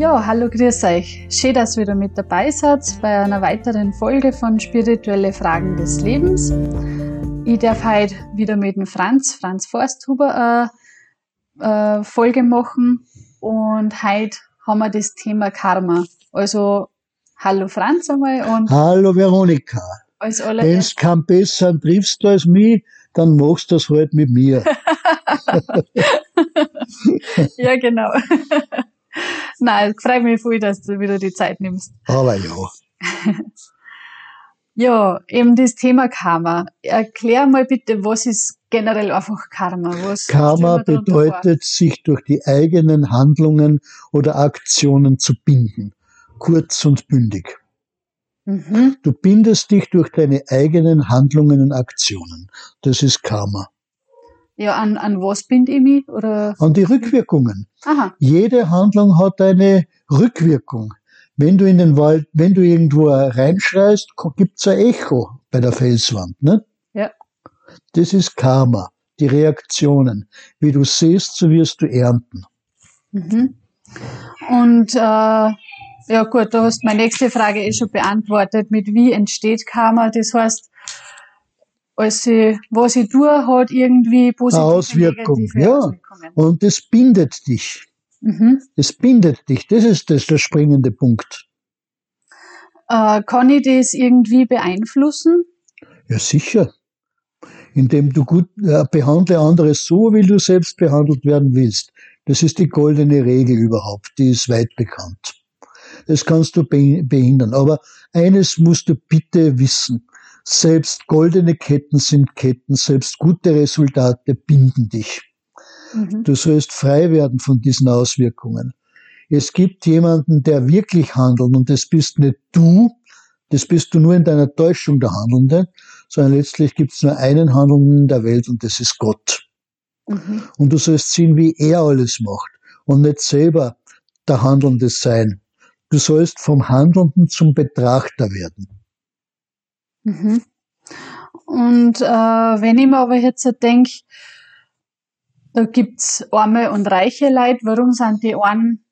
Ja, hallo, grüß euch. Schön, dass ihr wieder mit dabei seid bei einer weiteren Folge von Spirituelle Fragen des Lebens. Ich darf heute wieder mit dem Franz, Franz Forsthuber, äh, äh, Folge machen und heute haben wir das Thema Karma. Also, hallo Franz einmal und. Hallo Veronika. Als Wenn du keinen besseren triffst als mich, dann machst du das halt mit mir. ja, genau. Nein, ich freue mich voll, dass du wieder die Zeit nimmst. Aber ja. ja, eben das Thema Karma. Erklär mal bitte, was ist generell einfach Karma? Was Karma bedeutet, sich durch die eigenen Handlungen oder Aktionen zu binden. Kurz und bündig. Mhm. Du bindest dich durch deine eigenen Handlungen und Aktionen. Das ist Karma. Ja, an, an was binde ich mich? Oder? An die Rückwirkungen. Aha. Jede Handlung hat eine Rückwirkung. Wenn du in den Wald, wenn du irgendwo reinschreist, gibt's ein Echo bei der Felswand, ne? Ja. Das ist Karma, die Reaktionen. Wie du siehst, so wirst du ernten. Mhm. Und äh, ja gut, du hast meine nächste Frage eh schon beantwortet, mit wie entsteht Karma. Das heißt, als sie, was ich tue, hat irgendwie positive Auswirkung. Ja. Und das bindet dich. Mhm. Das bindet dich. Das ist das, der springende Punkt. Äh, kann ich das irgendwie beeinflussen? Ja, sicher. Indem du gut äh, behandle andere so, wie du selbst behandelt werden willst. Das ist die goldene Regel überhaupt. Die ist weit bekannt. Das kannst du behindern. Aber eines musst du bitte wissen. Selbst goldene Ketten sind Ketten, selbst gute Resultate binden dich. Mhm. Du sollst frei werden von diesen Auswirkungen. Es gibt jemanden, der wirklich handelt und das bist nicht du, das bist du nur in deiner Täuschung der Handelnde, sondern letztlich gibt es nur einen Handelnden in der Welt und das ist Gott. Mhm. Und du sollst sehen, wie er alles macht und nicht selber der Handelnde sein. Du sollst vom Handelnden zum Betrachter werden. Mhm. Und äh, wenn ich mir aber jetzt denke, da gibt's arme und reiche Leute, warum sind die einen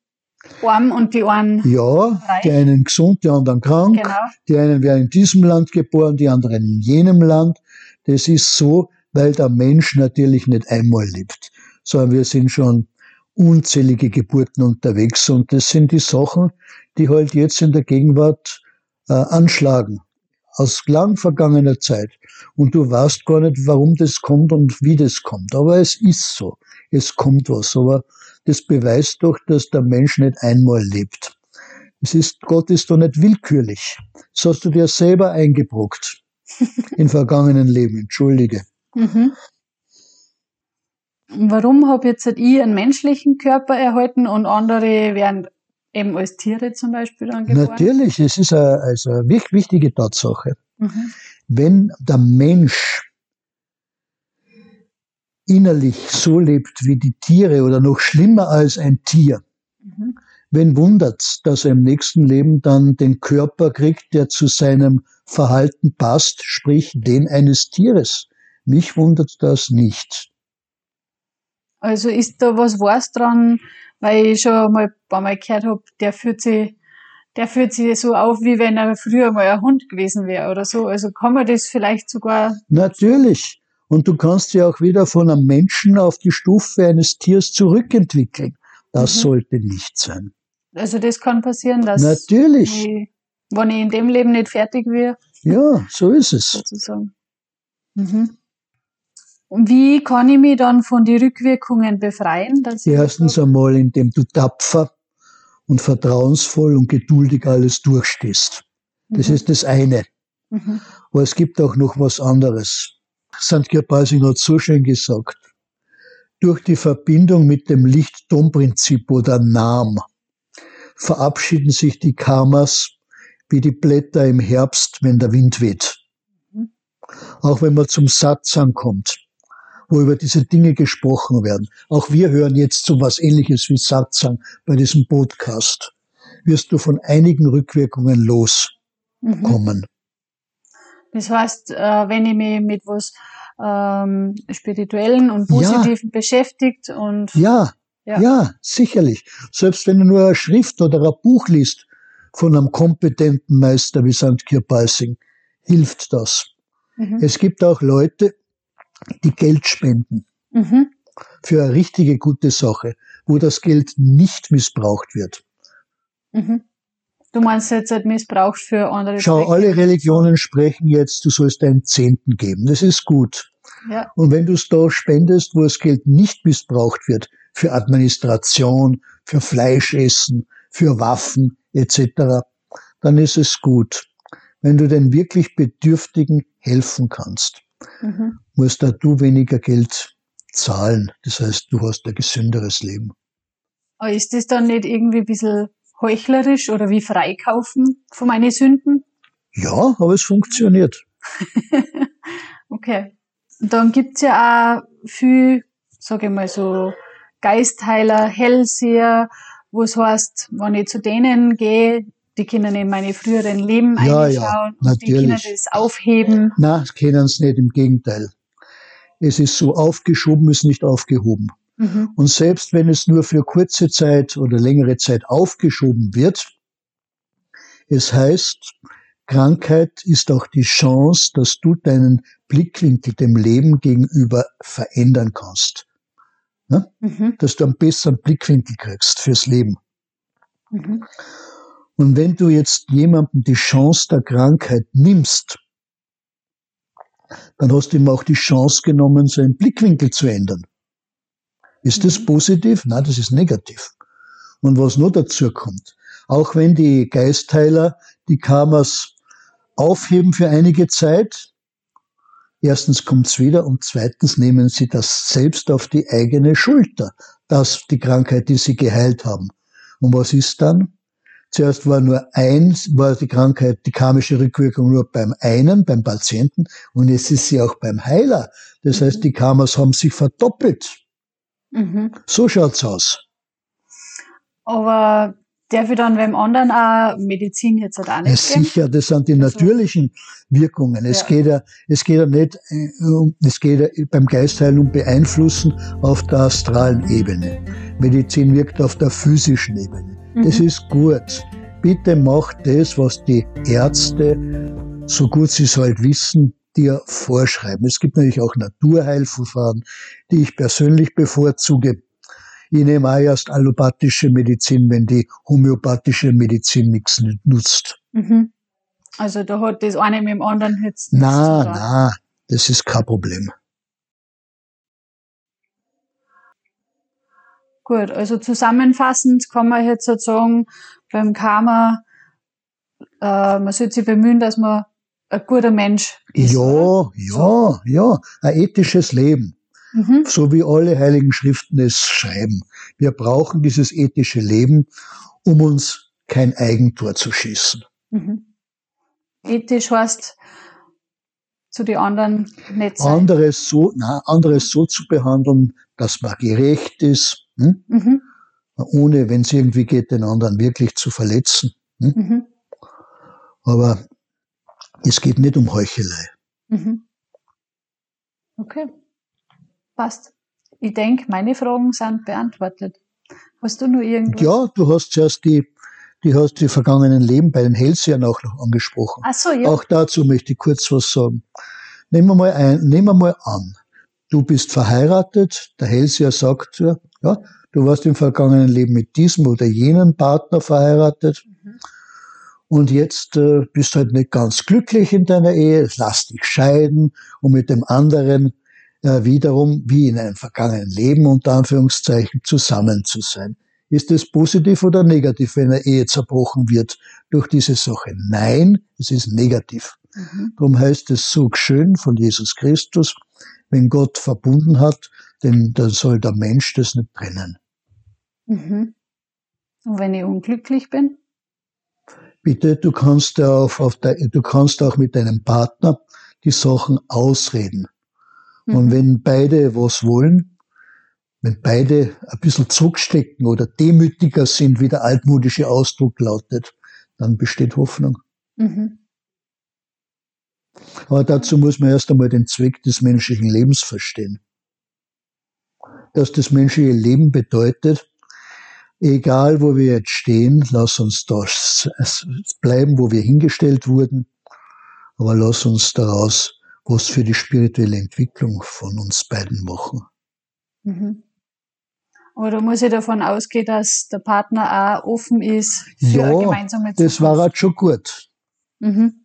arm und die einen Ja, reich? die einen gesund, die anderen krank. Genau. Die einen werden in diesem Land geboren, die anderen in jenem Land. Das ist so, weil der Mensch natürlich nicht einmal lebt, sondern wir sind schon unzählige Geburten unterwegs und das sind die Sachen, die halt jetzt in der Gegenwart äh, anschlagen aus lang vergangener Zeit. Und du weißt gar nicht, warum das kommt und wie das kommt. Aber es ist so. Es kommt was. Aber das beweist doch, dass der Mensch nicht einmal lebt. Es ist, Gott ist doch nicht willkürlich. Das hast du dir selber eingebrockt. In vergangenen Leben. Entschuldige. Mhm. Warum habe jetzt halt ich einen menschlichen Körper erhalten und andere werden Eben als Tiere zum Beispiel dann geboren? Natürlich, es ist eine, also eine wichtige Tatsache. Mhm. Wenn der Mensch innerlich so lebt wie die Tiere oder noch schlimmer als ein Tier, mhm. wen wundert's, dass er im nächsten Leben dann den Körper kriegt, der zu seinem Verhalten passt, sprich den eines Tieres. Mich wundert das nicht. Also ist da was was dran, weil ich schon mal ein paar Mal gehört habe, der fühlt sich, der fühlt sich so auf, wie wenn er früher mal ein Hund gewesen wäre oder so. Also kann man das vielleicht sogar. Natürlich. Und du kannst ja auch wieder von einem Menschen auf die Stufe eines Tiers zurückentwickeln. Das mhm. sollte nicht sein. Also das kann passieren, dass Natürlich. Ich, wenn ich in dem Leben nicht fertig wäre. Ja, so ist es. Sozusagen. Mhm. Wie kann ich mich dann von den Rückwirkungen befreien? Erstens einmal, indem du tapfer und vertrauensvoll und geduldig alles durchstehst. Das mhm. ist das eine. Mhm. Aber es gibt auch noch was anderes. St. Gerpasing hat so schön gesagt. Durch die Verbindung mit dem Licht-Dom-Prinzip oder Nam verabschieden sich die Karmas wie die Blätter im Herbst, wenn der Wind weht. Mhm. Auch wenn man zum Satzang kommt wo über diese Dinge gesprochen werden. Auch wir hören jetzt so was ähnliches wie Satzang bei diesem Podcast. Wirst du von einigen Rückwirkungen loskommen. Mhm. Das heißt, äh, wenn ich mich mit was ähm, spirituellen und positiven ja. beschäftigt und ja, Ja. ja, sicherlich. Selbst wenn du nur eine Schrift oder ein Buch liest von einem kompetenten Meister wie St. Kirpalsing, hilft das. Mhm. Es gibt auch Leute, die Geld spenden. Mhm. Für eine richtige gute Sache, wo das Geld nicht missbraucht wird. Mhm. Du meinst jetzt halt missbraucht für andere Schau, Zwecke? alle Religionen sprechen jetzt, du sollst einen Zehnten geben. Das ist gut. Ja. Und wenn du es da spendest, wo das Geld nicht missbraucht wird, für Administration, für Fleischessen, für Waffen etc., dann ist es gut. Wenn du den wirklich Bedürftigen helfen kannst, mhm. musst da du weniger Geld zahlen. Das heißt, du hast ein gesünderes Leben. Aber ist das dann nicht irgendwie ein bisschen heuchlerisch oder wie freikaufen von meinen Sünden? Ja, aber es funktioniert. okay. Und dann gibt's ja auch viel, sage ich mal so, Geistheiler, Hellseher, wo es heißt, wenn ich zu denen gehe, die können in meine früheren Leben ja, einschauen ja, und die können das aufheben. Nein, das können sie nicht, im Gegenteil. Es ist so aufgeschoben, ist nicht aufgehoben. Mhm. Und selbst wenn es nur für kurze Zeit oder längere Zeit aufgeschoben wird, es heißt, Krankheit ist auch die Chance, dass du deinen Blickwinkel dem Leben gegenüber verändern kannst. Ne? Mhm. Dass du einen besseren Blickwinkel kriegst fürs Leben. Mhm. Und wenn du jetzt jemandem die Chance der Krankheit nimmst, dann hast du ihm auch die Chance genommen, seinen Blickwinkel zu ändern. Ist das mhm. positiv? Nein, das ist negativ. Und was nur dazu kommt, auch wenn die Geistheiler die Karmas aufheben für einige Zeit, erstens kommt's wieder und zweitens nehmen sie das selbst auf die eigene Schulter, das die Krankheit, die sie geheilt haben. Und was ist dann? Zuerst war nur eins, war die Krankheit, die karmische Rückwirkung nur beim einen, beim Patienten, und jetzt ist sie auch beim Heiler. Das heißt, die Karmas haben sich verdoppelt. Mhm. So schaut's aus. Aber darf ich dann beim anderen auch Medizin jetzt halt auch nicht ja, Sicher, das sind die also, natürlichen Wirkungen. Es ja. geht ja, es geht ja nicht, äh, es geht ja beim Geistheil um Beeinflussen auf der astralen Ebene. Medizin wirkt auf der physischen Ebene. Mhm. Das ist gut. Bitte macht das, was die Ärzte, so gut sie es halt wissen, dir vorschreiben. Es gibt natürlich auch Naturheilverfahren, die ich persönlich bevorzuge. Ich nehme auch erst allopathische Medizin, wenn die homöopathische Medizin nichts nutzt. Mhm. Also da hat das eine mit dem anderen jetzt nichts Na, na, das ist kein Problem. Gut, also zusammenfassend kann man jetzt sagen, beim Karma, äh, man sollte sich bemühen, dass man ein guter Mensch ist. Ja, oder? ja, ja, ein ethisches Leben. Mhm. So wie alle heiligen Schriften es schreiben. Wir brauchen dieses ethische Leben, um uns kein Eigentor zu schießen. Mhm. Ethisch heißt, zu den anderen nicht sein. Anderes so, na, anderes so zu behandeln, dass man gerecht ist, hm? mhm. ohne, wenn es irgendwie geht, den anderen wirklich zu verletzen. Hm? Mhm. Aber es geht nicht um Heuchelei. Mhm. Okay, passt. Ich denke, meine Fragen sind beantwortet. Hast du nur irgendwas? Ja, du hast zuerst die, die hast die vergangenen Leben bei den Hellsehern auch noch angesprochen. Ach so, ja. Auch dazu möchte ich kurz was sagen. Nehmen wir mal ein, nehmen wir mal an. Du bist verheiratet, der Hellseher sagt, ja, du warst im vergangenen Leben mit diesem oder jenem Partner verheiratet. Mhm und jetzt äh, bist halt nicht ganz glücklich in deiner Ehe, lass dich scheiden und mit dem anderen äh, wiederum wie in einem vergangenen Leben unter Anführungszeichen zusammen zu sein. Ist es positiv oder negativ, wenn eine Ehe zerbrochen wird durch diese Sache? Nein, es ist negativ. Mhm. Darum heißt es so schön von Jesus Christus, wenn Gott verbunden hat, denn dann soll der Mensch das nicht trennen. Mhm. Und wenn ich unglücklich bin? bitte, du kannst, auf, auf der, du kannst auch mit deinem Partner die Sachen ausreden. Mhm. Und wenn beide was wollen, wenn beide ein bisschen zurückstecken oder demütiger sind, wie der altmodische Ausdruck lautet, dann besteht Hoffnung. Mhm. Aber dazu muss man erst einmal den Zweck des menschlichen Lebens verstehen. dass das menschliche Leben bedeutet, egal wo wir jetzt stehen, lass uns da bleiben, wo wir hingestellt wurden, aber lass uns daraus was für die spirituelle Entwicklung von uns beiden machen. Mhm. Oder muss ich davon ausgehen, dass der Partner auch offen ist für ja, eine gemeinsame Zukunft? das war halt schon gut. Mhm.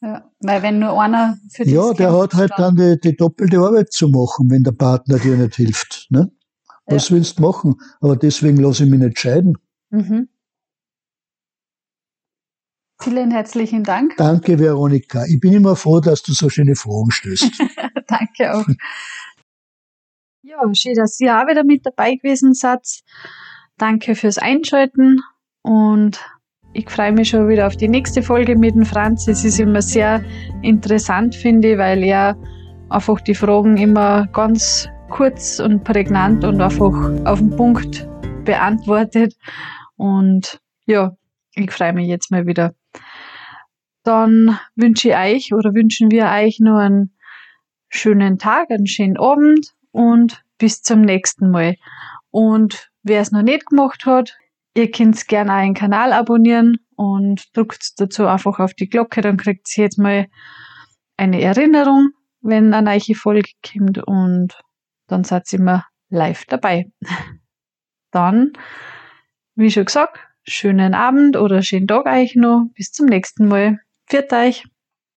Ja, weil wenn nur einer für das Ja, der hat halt dann die, die, doppelte Arbeit zu machen, wenn der Partner dir nicht hilft. Ne? Was ja. willst du machen? Aber deswegen lasse ich mich nicht scheiden. Mhm. Vielen herzlichen Dank. Danke, Veronika. Ich bin immer froh, dass du so schöne Fragen stößt. Danke auch. Ja, schön, dass ihr auch wieder mit dabei gewesen seid. Danke fürs Einschalten und ich freue mich schon wieder auf die nächste Folge mit dem Franz. Es ist immer sehr interessant, finde ich, weil er einfach die Fragen immer ganz kurz und prägnant und einfach auf den Punkt beantwortet. Und ja, ich freue mich jetzt mal wieder. Dann wünsche ich euch oder wünschen wir euch noch einen schönen Tag, einen schönen Abend und bis zum nächsten Mal. Und wer es noch nicht gemacht hat, ihr könnt gerne einen Kanal abonnieren und drückt dazu einfach auf die Glocke, dann kriegt ihr jetzt mal eine Erinnerung, wenn eine neue Folge kommt und dann seid ihr immer live dabei. Dann, wie schon gesagt, schönen Abend oder schönen Tag euch noch. Bis zum nächsten Mal. Viert euch!